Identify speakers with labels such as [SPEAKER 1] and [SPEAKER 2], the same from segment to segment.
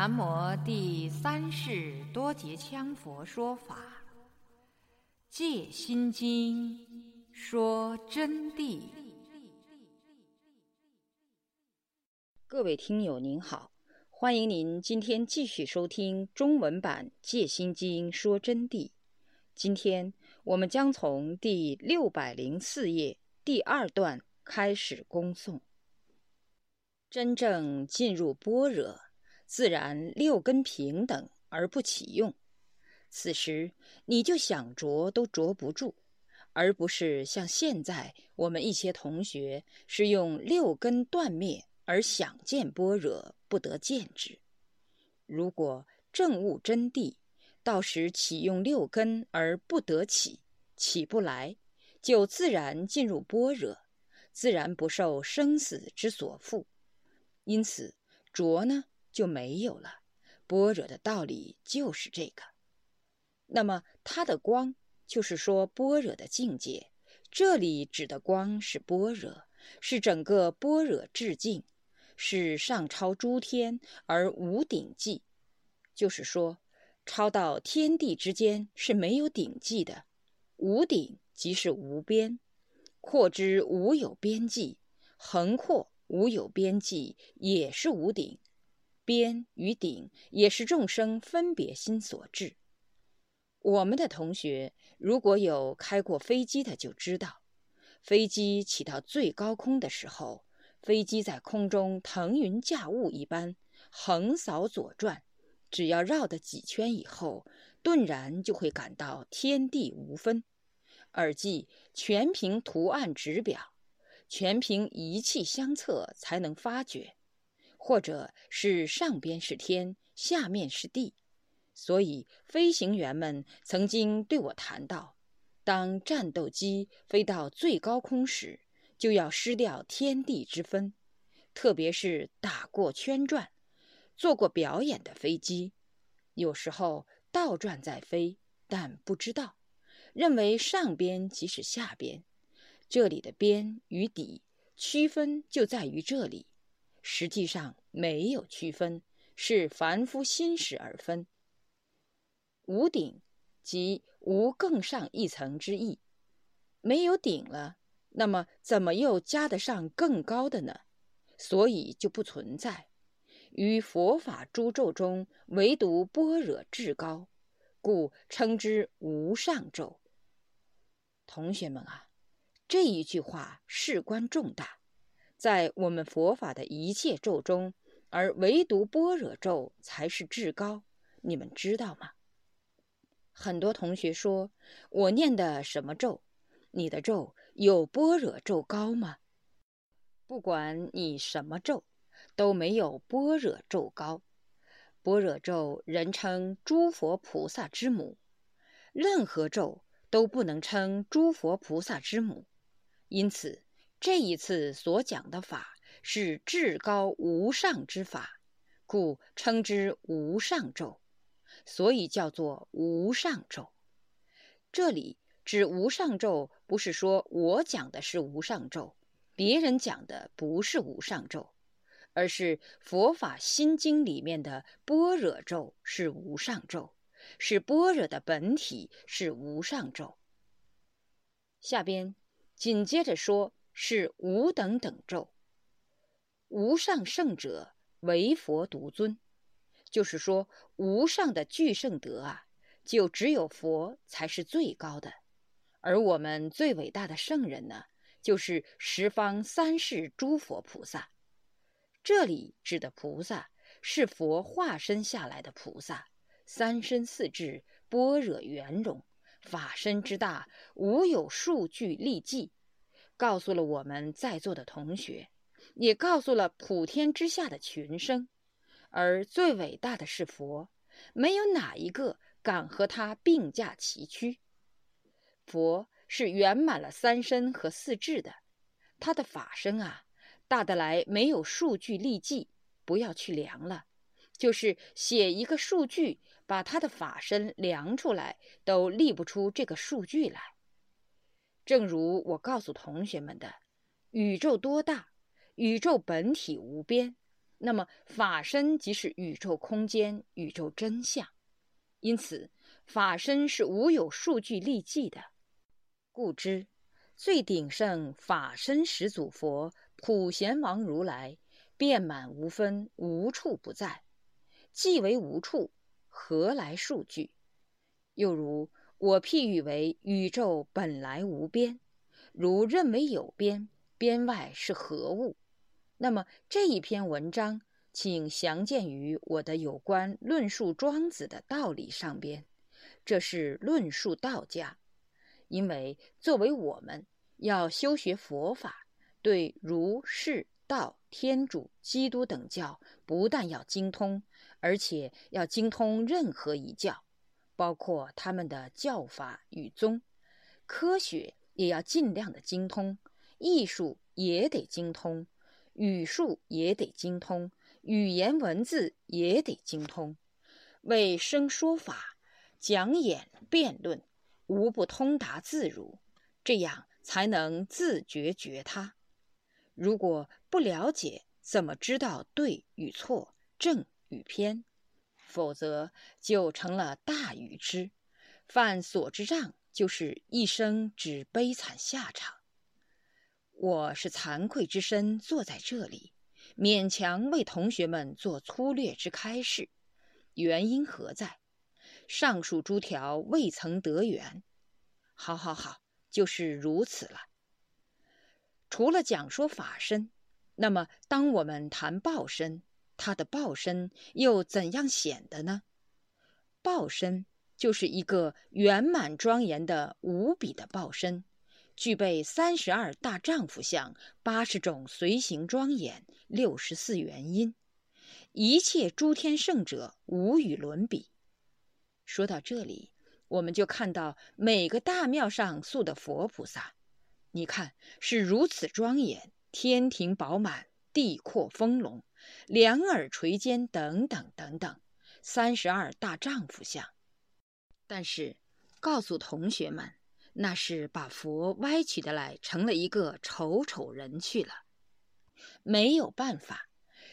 [SPEAKER 1] 南无第三世多杰羌佛说法，《戒心经》说真谛。
[SPEAKER 2] 各位听友您好，欢迎您今天继续收听中文版《戒心经》说真谛。今天我们将从第六百零四页第二段开始恭诵。真正进入般若，自然六根平等而不起用。此时你就想着都着不住，而不是像现在我们一些同学是用六根断灭而想见般若不得见之。如果正悟真谛，到时起用六根而不得起，起不来，就自然进入般若，自然不受生死之所缚。因此，着呢就没有了。般若的道理就是这个。那么，它的光就是说般若的境界。这里指的光是般若，是整个般若智境，是上超诸天而无顶际，就是说。超到天地之间是没有顶际的，无顶即是无边，扩之无有边际，横扩无有边际也是无顶，边与顶也是众生分别心所致。我们的同学如果有开过飞机的，就知道，飞机起到最高空的时候，飞机在空中腾云驾雾一般，横扫左转。只要绕的几圈以后，顿然就会感到天地无分，耳即全凭图案指表，全凭仪器相测才能发觉，或者是上边是天，下面是地。所以飞行员们曾经对我谈到，当战斗机飞到最高空时，就要失掉天地之分，特别是打过圈转。做过表演的飞机，有时候倒转在飞，但不知道，认为上边即是下边，这里的边与底区分就在于这里，实际上没有区分，是凡夫心识而分。无顶即无更上一层之意，没有顶了，那么怎么又加得上更高的呢？所以就不存在。于佛法诸咒中，唯独般若至高，故称之无上咒。同学们啊，这一句话事关重大，在我们佛法的一切咒中，而唯独般若咒才是至高。你们知道吗？很多同学说我念的什么咒？你的咒有般若咒高吗？不管你什么咒。都没有般若咒高，般若咒人称诸佛菩萨之母，任何咒都不能称诸佛菩萨之母。因此，这一次所讲的法是至高无上之法，故称之无上咒，所以叫做无上咒。这里指无上咒，不是说我讲的是无上咒，别人讲的不是无上咒。而是佛法心经里面的般若咒是无上咒，是般若的本体是无上咒。下边紧接着说是无等等咒，无上圣者唯佛独尊，就是说无上的具圣德啊，就只有佛才是最高的，而我们最伟大的圣人呢，就是十方三世诸佛菩萨。这里指的菩萨是佛化身下来的菩萨，三身四智，般若圆融，法身之大，无有数据例记，告诉了我们在座的同学，也告诉了普天之下的群生。而最伟大的是佛，没有哪一个敢和他并驾齐驱。佛是圆满了三身和四智的，他的法身啊。大得来没有数据立记，不要去量了，就是写一个数据，把他的法身量出来，都立不出这个数据来。正如我告诉同学们的，宇宙多大？宇宙本体无边，那么法身即是宇宙空间、宇宙真相。因此，法身是无有数据立迹的。故知最鼎盛法身始祖佛普贤王如来，遍满无分，无处不在。既为无处，何来数据？又如我譬喻为宇宙本来无边，如认为有边，边外是何物？那么这一篇文章。请详见于我的有关论述庄子的道理上边，这是论述道家。因为作为我们要修学佛法，对儒、释、道、天主、基督等教，不但要精通，而且要精通任何一教，包括他们的教法与宗。科学也要尽量的精通，艺术也得精通，语术也得精通。语言文字也得精通，为生说法、讲演、辩论，无不通达自如，这样才能自觉觉他。如果不了解，怎么知道对与错、正与偏？否则就成了大愚痴，犯所之障，就是一生只悲惨下场。我是惭愧之身，坐在这里。勉强为同学们做粗略之开示，原因何在？上述诸条未曾得缘。好，好，好，就是如此了。除了讲说法身，那么当我们谈报身，他的报身又怎样显的呢？报身就是一个圆满庄严的无比的报身。具备三十二大丈夫相，八十种随行庄严，六十四元音，一切诸天圣者无与伦比。说到这里，我们就看到每个大庙上塑的佛菩萨，你看是如此庄严，天庭饱满，地阔丰隆，两耳垂肩，等等等等，三十二大丈夫相。但是，告诉同学们。那是把佛歪曲的来，成了一个丑丑人去了。没有办法，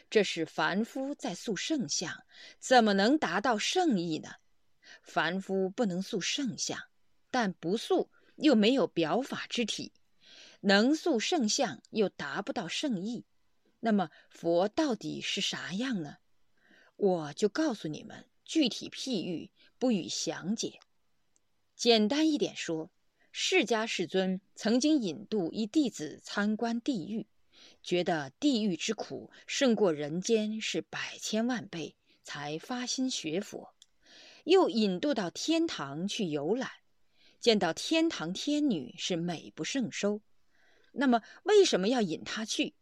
[SPEAKER 2] 这是凡夫在塑圣像，怎么能达到圣意呢？凡夫不能塑圣像，但不塑又没有表法之体，能塑圣像又达不到圣意。那么佛到底是啥样呢？我就告诉你们，具体譬喻不予详解。简单一点说。释迦世尊曾经引渡一弟子参观地狱，觉得地狱之苦胜过人间是百千万倍，才发心学佛。又引渡到天堂去游览，见到天堂天女是美不胜收。那么为什么要引他去？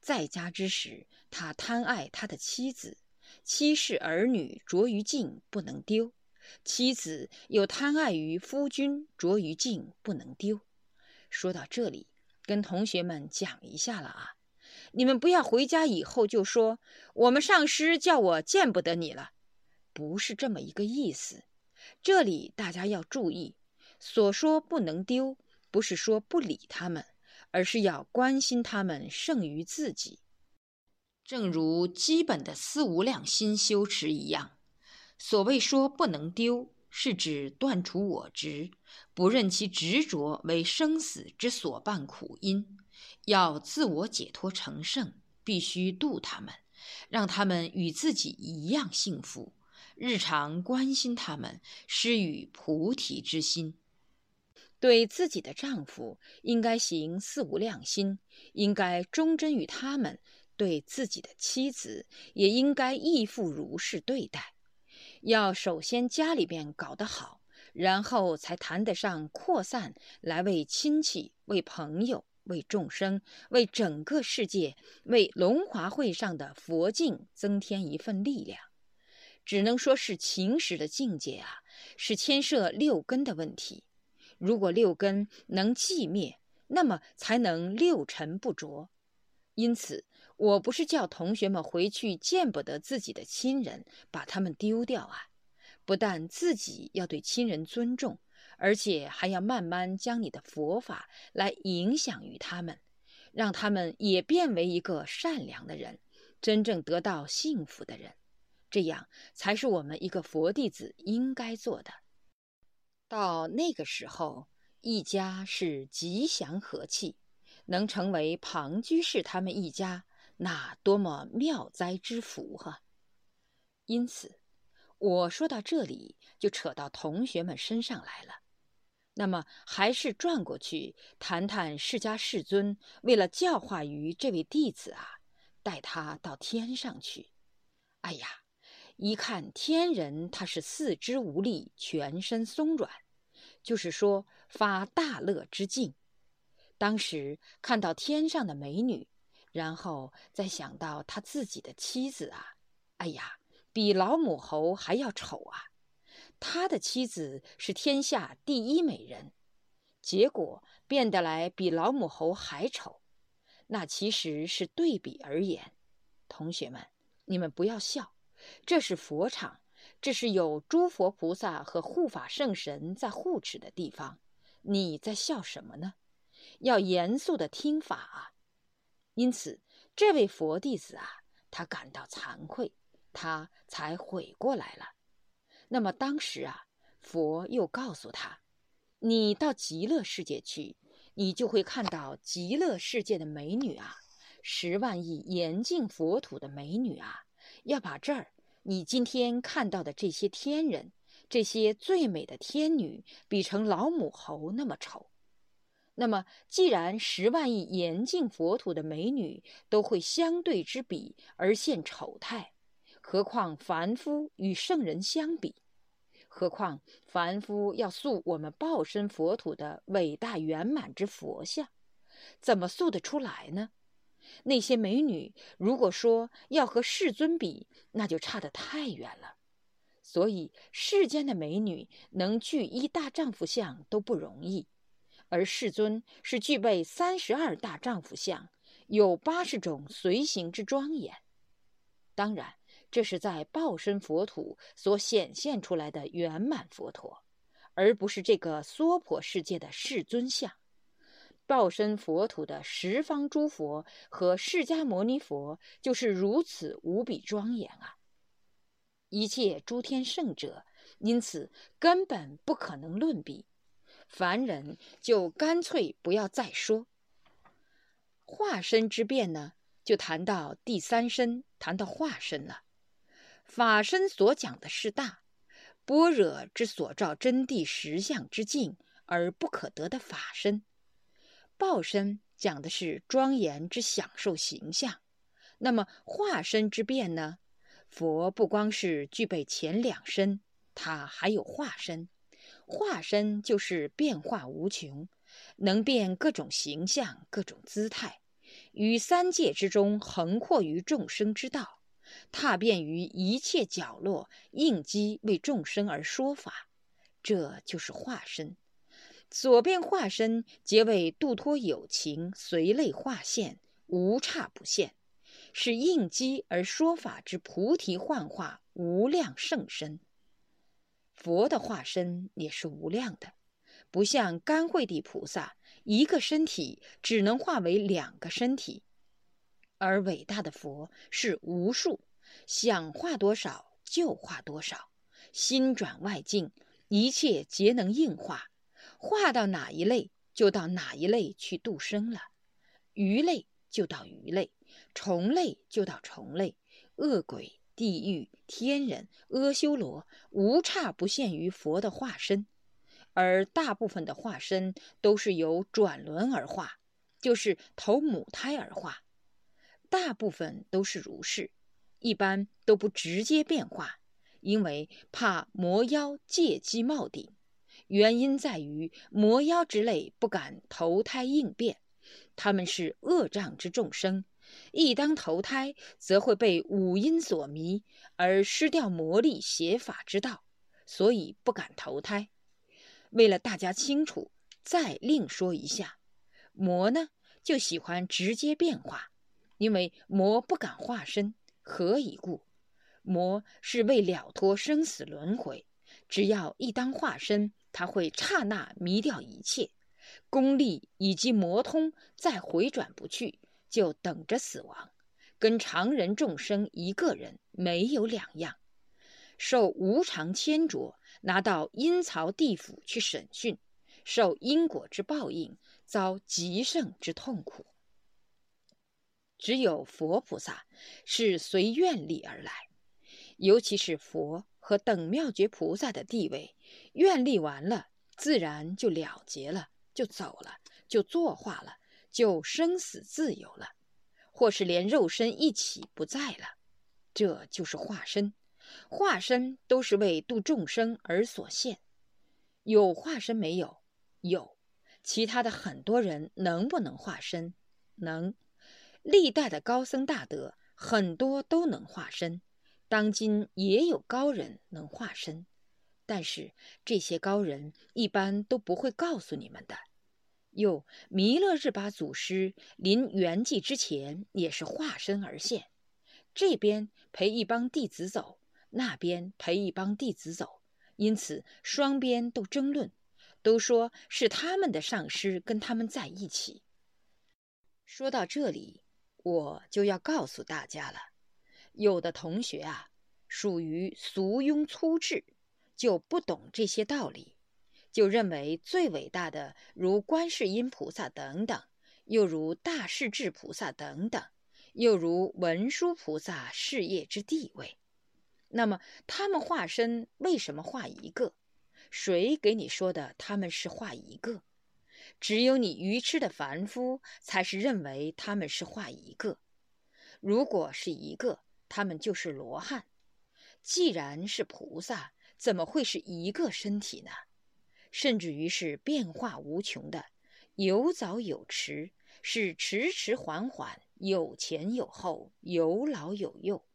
[SPEAKER 2] 在家之时，他贪爱他的妻子，妻室儿女着于境不能丢。妻子又贪爱于夫君，着于境不能丢。说到这里，跟同学们讲一下了啊！你们不要回家以后就说我们上师叫我见不得你了，不是这么一个意思。这里大家要注意，所说不能丢，不是说不理他们，而是要关心他们胜于自己。正如基本的四无量心修持一样。所谓说不能丢，是指断除我执，不任其执着为生死之所伴苦因。要自我解脱成圣，必须度他们，让他们与自己一样幸福。日常关心他们，施予菩提之心。对自己的丈夫，应该行四无量心，应该忠贞于他们；对自己的妻子，也应该义父如是对待。要首先家里边搞得好，然后才谈得上扩散来为亲戚、为朋友、为众生、为整个世界、为龙华会上的佛境增添一份力量。只能说是情识的境界啊，是牵涉六根的问题。如果六根能寂灭，那么才能六尘不着。因此。我不是叫同学们回去见不得自己的亲人，把他们丢掉啊！不但自己要对亲人尊重，而且还要慢慢将你的佛法来影响于他们，让他们也变为一个善良的人，真正得到幸福的人。这样才是我们一个佛弟子应该做的。到那个时候，一家是吉祥和气，能成为庞居士他们一家，那多么妙哉之福啊！因此，我说到这里就扯到同学们身上来了。那么，还是转过去谈谈释迦世尊为了教化于这位弟子啊，带他到天上去。哎呀！一看天人，他是四肢无力，全身松软，就是说发大乐之境。当时看到天上的美女，然后再想到他自己的妻子啊，哎呀，比老母猴还要丑啊！他的妻子是天下第一美人，结果变得来比老母猴还丑，那其实是对比而言。同学们，你们不要笑。这是佛场，这是有诸佛菩萨和护法圣神在护持的地方。你在笑什么呢？要严肃的听法啊！因此，这位佛弟子啊，他感到惭愧，他才悔过来了。那么当时啊，佛又告诉他：“你到极乐世界去，你就会看到极乐世界的美女啊，十万亿严净佛土的美女啊。”要把这儿你今天看到的这些天人，这些最美的天女，比成老母猴那么丑。那么，既然十万亿严净佛土的美女都会相对之比而现丑态，何况凡夫与圣人相比？何况凡夫要塑我们报身佛土的伟大圆满之佛像，怎么塑得出来呢？那些美女，如果说要和世尊比，那就差得太远了。所以世间的美女能具一大丈夫相都不容易，而世尊是具备三十二大丈夫相，有八十种随行之庄严。当然，这是在报身佛土所显现出来的圆满佛陀，而不是这个娑婆世界的世尊相。报身佛土的十方诸佛和释迦牟尼佛就是如此无比庄严啊！一切诸天圣者，因此根本不可能论比。凡人就干脆不要再说化身之变呢，就谈到第三身，谈到化身了。法身所讲的是大般若之所照真谛实相之境而不可得的法身。报身讲的是庄严之享受形象，那么化身之变呢？佛不光是具备前两身，他还有化身。化身就是变化无穷，能变各种形象、各种姿态，于三界之中横阔于众生之道，踏遍于一切角落，应机为众生而说法，这就是化身。所变化身，皆为度脱有情，随类化现，无差不现，是应机而说法之菩提幻化无量圣身。佛的化身也是无量的，不像甘惠地菩萨一个身体只能化为两个身体，而伟大的佛是无数，想化多少就化多少，心转外境，一切皆能应化。化到哪一类，就到哪一类去度生了；鱼类就到鱼类，虫类就到虫类，恶鬼、地狱、天人、阿修罗，无差不限于佛的化身。而大部分的化身都是由转轮而化，就是投母胎而化。大部分都是如是，一般都不直接变化，因为怕魔妖借机冒顶。原因在于魔妖之类不敢投胎应变，他们是恶障之众生，一当投胎，则会被五阴所迷，而失掉魔力邪法之道，所以不敢投胎。为了大家清楚，再另说一下，魔呢就喜欢直接变化，因为魔不敢化身，何以故？魔是为了脱生死轮回，只要一当化身。他会刹那迷掉一切功力以及魔通，再回转不去，就等着死亡。跟常人众生一个人没有两样，受无常牵着，拿到阴曹地府去审讯，受因果之报应，遭极盛之痛苦。只有佛菩萨是随愿力而来，尤其是佛和等妙觉菩萨的地位，愿力完了，自然就了结了，就走了，就作化了，就生死自由了，或是连肉身一起不在了，这就是化身。化身都是为度众生而所现，有化身没有？有。其他的很多人能不能化身？能。历代的高僧大德很多都能化身，当今也有高人能化身，但是这些高人一般都不会告诉你们的。又弥勒日巴祖师临圆寂之前也是化身而现，这边陪一帮弟子走，那边陪一帮弟子走，因此双边都争论，都说是他们的上师跟他们在一起。说到这里。我就要告诉大家了，有的同学啊，属于俗庸粗智，就不懂这些道理，就认为最伟大的如观世音菩萨等等，又如大势至菩萨等等，又如文殊菩萨事业之地位。那么他们化身为什么化一个？谁给你说的他们是化一个？只有你愚痴的凡夫才是认为他们是画一个，如果是一个，他们就是罗汉。既然是菩萨，怎么会是一个身体呢？甚至于是变化无穷的，有早有迟，是迟迟缓缓，有前有后，有老有幼，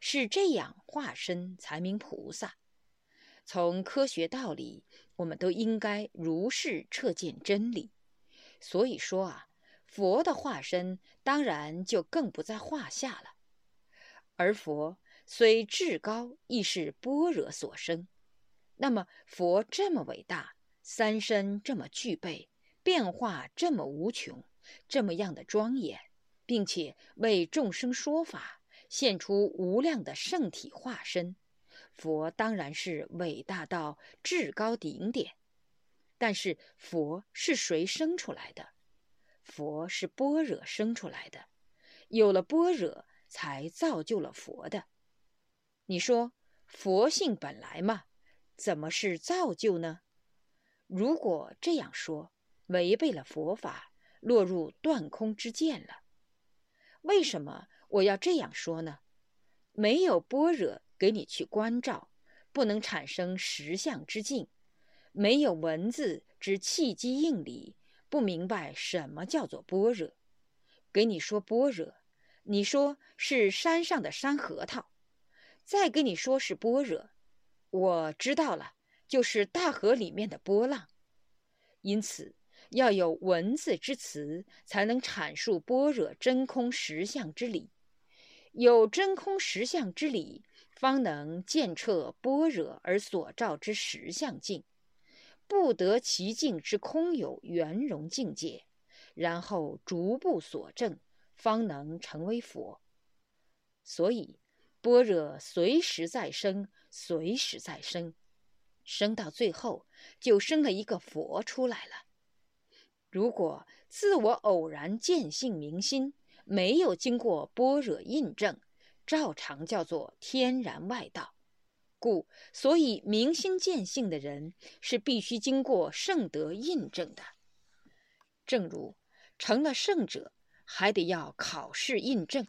[SPEAKER 2] 是这样化身才名菩萨。从科学道理。我们都应该如是彻见真理，所以说啊，佛的化身当然就更不在话下了。而佛虽至高，亦是般若所生。那么佛这么伟大，三身这么具备，变化这么无穷，这么样的庄严，并且为众生说法，现出无量的圣体化身。佛当然是伟大到至高顶点，但是佛是谁生出来的？佛是般若生出来的，有了般若才造就了佛的。你说佛性本来嘛，怎么是造就呢？如果这样说，违背了佛法，落入断空之见了。为什么我要这样说呢？没有般若。给你去关照，不能产生实相之境；没有文字之契机应理，不明白什么叫做般若。给你说般若，你说是山上的山核桃；再给你说是般若，我知道了，就是大河里面的波浪。因此，要有文字之词，才能阐述般若真空实相之理。有真空实相之理。方能见彻般若而所照之实相境，不得其境之空有圆融境界，然后逐步所证，方能成为佛。所以，般若随时在生，随时在生，生到最后就生了一个佛出来了。如果自我偶然见性明心，没有经过般若印证。照常叫做天然外道，故所以明心见性的人是必须经过圣德印证的。正如成了圣者，还得要考试印证，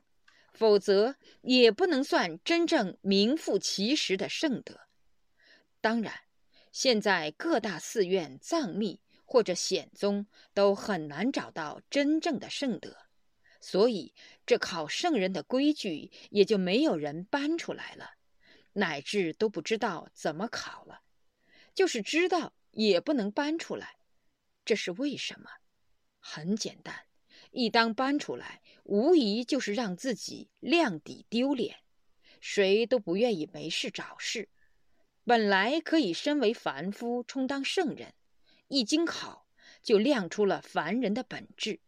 [SPEAKER 2] 否则也不能算真正名副其实的圣德。当然，现在各大寺院、藏密或者显宗都很难找到真正的圣德。所以，这考圣人的规矩也就没有人搬出来了，乃至都不知道怎么考了。就是知道，也不能搬出来。这是为什么？很简单，一当搬出来，无疑就是让自己亮底丢脸。谁都不愿意没事找事。本来可以身为凡夫充当圣人，一经考，就亮出了凡人的本质。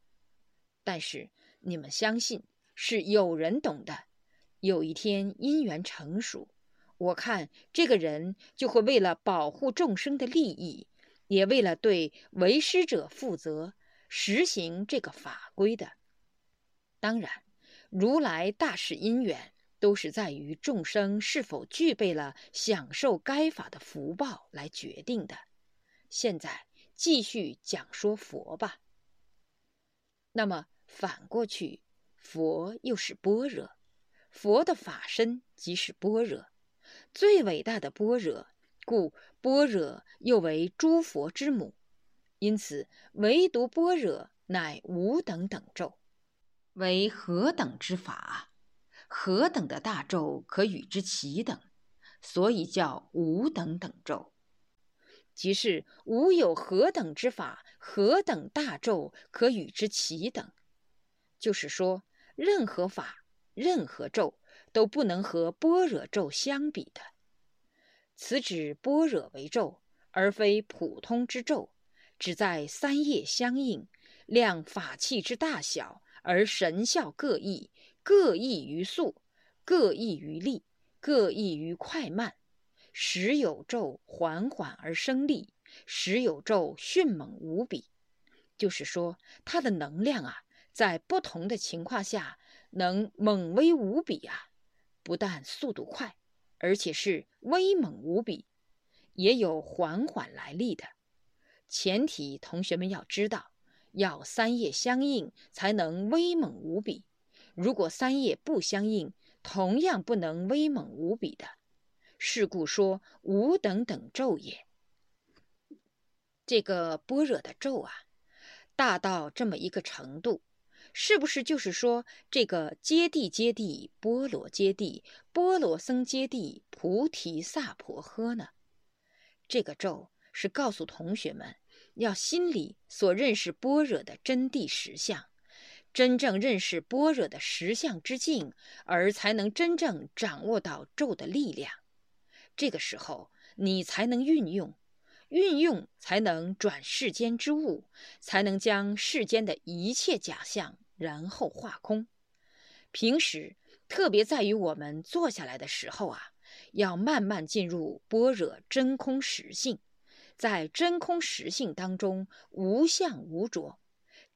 [SPEAKER 2] 但是。你们相信是有人懂的。有一天因缘成熟，我看这个人就会为了保护众生的利益，也为了对为师者负责，实行这个法规的。当然，如来大事因缘都是在于众生是否具备了享受该法的福报来决定的。现在继续讲说佛吧。那么反过去，佛又是般若。佛的法身即是般若，最伟大的般若，故般若又为诸佛之母。因此，唯独般若乃无等等咒，为何等之法？何等的大咒可与之齐等？所以叫无等等咒。即是无有何等之法，何等大咒可与之齐等？就是说，任何法。任何咒都不能和般若咒相比的。此指般若为咒，而非普通之咒，只在三业相应，量法器之大小，而神效各异，各异于速，各异于力，各异于快慢。时有咒缓缓而生力，时有咒迅猛无比。就是说，它的能量啊，在不同的情况下。能猛威无比啊！不但速度快，而且是威猛无比，也有缓缓来历的。前提同学们要知道，要三业相应才能威猛无比。如果三业不相应，同样不能威猛无比的。是故说无等等咒也。这个般若的咒啊，大到这么一个程度。是不是就是说，这个揭谛揭谛波罗揭谛波罗僧揭谛菩提萨婆诃呢？这个咒是告诉同学们，要心里所认识般若的真谛实相，真正认识般若的实相之境，而才能真正掌握到咒的力量。这个时候，你才能运用，运用才能转世间之物，才能将世间的一切假象。然后化空。平时特别在于我们坐下来的时候啊，要慢慢进入般若真空实性，在真空实性当中无相无着。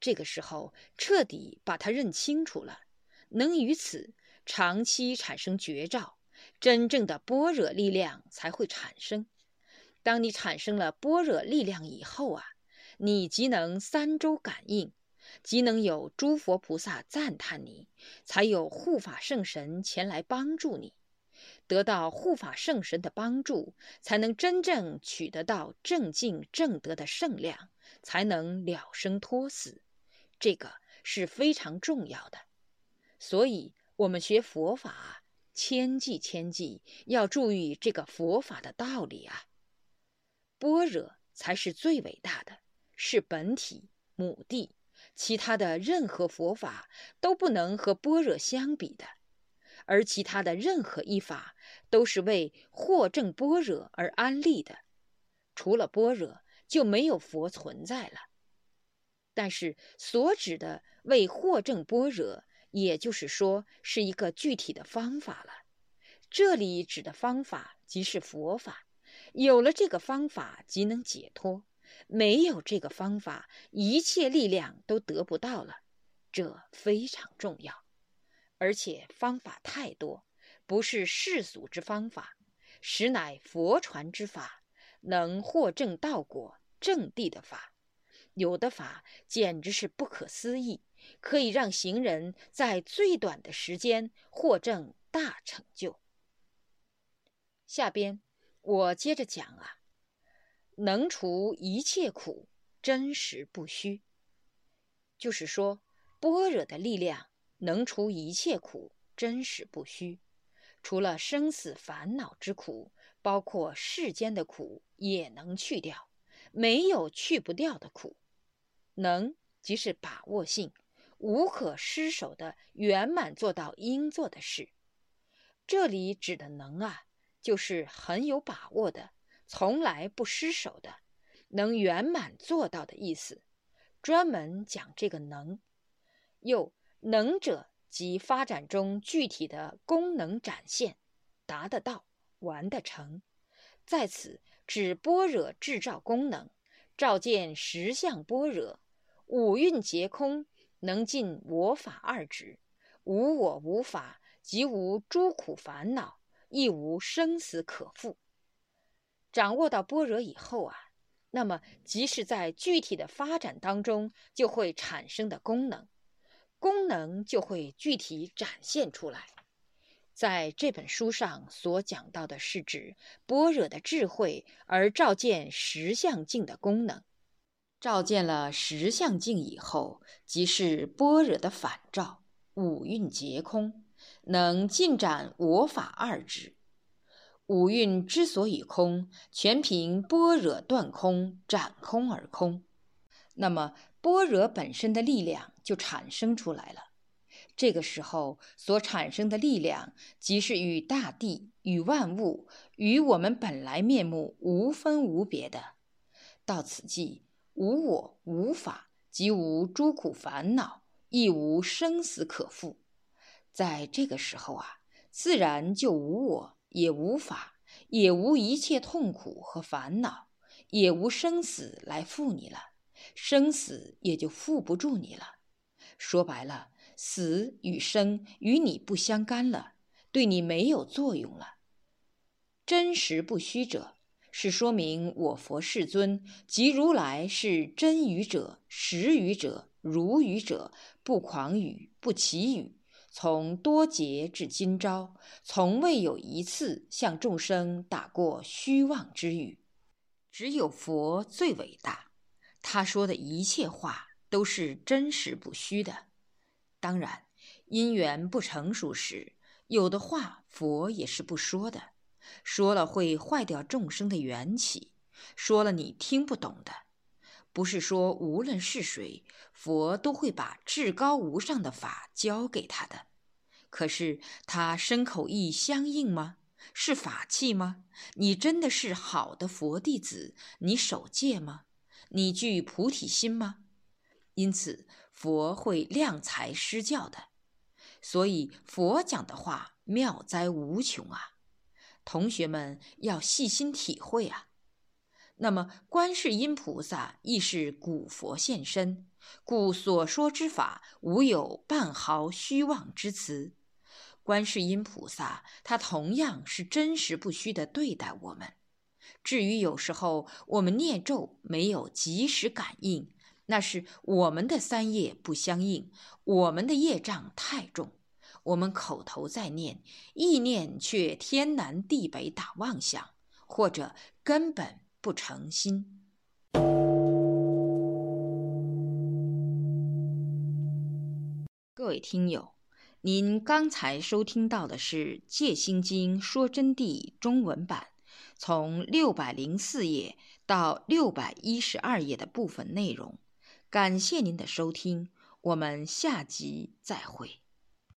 [SPEAKER 2] 这个时候彻底把它认清楚了，能于此长期产生觉照，真正的般若力量才会产生。当你产生了般若力量以后啊，你即能三周感应。即能有诸佛菩萨赞叹你，才有护法圣神前来帮助你。得到护法圣神的帮助，才能真正取得到正境正德的圣量，才能了生脱死。这个是非常重要的。所以，我们学佛法，千记千记，要注意这个佛法的道理啊。般若才是最伟大的，是本体母地。其他的任何佛法都不能和般若相比的，而其他的任何一法都是为获证般若而安立的。除了般若，就没有佛存在了。但是所指的为获证般若，也就是说是一个具体的方法了。这里指的方法即是佛法，有了这个方法，即能解脱。没有这个方法，一切力量都得不到了，这非常重要。而且方法太多，不是世俗之方法，实乃佛传之法，能获正道果、正地的法。有的法简直是不可思议，可以让行人在最短的时间获证大成就。下边我接着讲啊。能除一切苦，真实不虚。就是说，般若的力量能除一切苦，真实不虚。除了生死烦恼之苦，包括世间的苦也能去掉，没有去不掉的苦。能即是把握性，无可失手的圆满做到应做的事。这里指的能啊，就是很有把握的。从来不失手的，能圆满做到的意思，专门讲这个能。又能者即发展中具体的功能展现，达得到，完得成，在此指般若智照功能，照见实相般若，五蕴皆空，能尽我法二执，无我无法，即无诸苦烦恼，亦无生死可负。掌握到般若以后啊，那么即是在具体的发展当中就会产生的功能。功能就会具体展现出来。在这本书上所讲到的是指般若的智慧而照见实相境的功能。照见了实相境以后，即是般若的反照，五蕴皆空，能尽展我法二执。五蕴之所以空，全凭般若断空、展空而空。那么。般若本身的力量就产生出来了，这个时候所产生的力量，即是与大地、与万物、与我们本来面目无分无别的。到此际，无我、无法，即无诸苦烦恼，亦无生死可负。在这个时候啊，自然就无我，也无法，也无一切痛苦和烦恼，也无生死来负你了。生死也就负不住你了。说白了，死与生与你不相干了，对你没有作用了。真实不虚者，是说明我佛世尊即如来是真语者、实语者、如语者，不狂语、不绮语，从多劫至今朝，从未有一次向众生打过虚妄之语。只有佛最伟大。他说的一切话都是真实不虚的。当然，因缘不成熟时，有的话佛也是不说的，说了会坏掉众生的缘起，说了你听不懂的。不是说无论是谁，佛都会把至高无上的法教给他的。可是他身口意相应吗？是法器吗？你真的是好的佛弟子？你守戒吗？你具菩提心吗？因此，佛会量才施教的。所以，佛讲的话妙哉无穷啊！同学们要细心体会啊。那么，观世音菩萨亦是古佛现身，故所说之法无有半毫虚妄之词。观世音菩萨他同样是真实不虚的对待我们。至于有时候我们念咒没有及时感应，那是我们的三业不相应，我们的业障太重。我们口头在念，意念却天南地北打妄想，或者根本不诚心。各位听友，您刚才收听到的是《戒心经说真谛》中文版。从六百零四页到六百一十二页的部分内容，感谢您的收听，我们下集再会。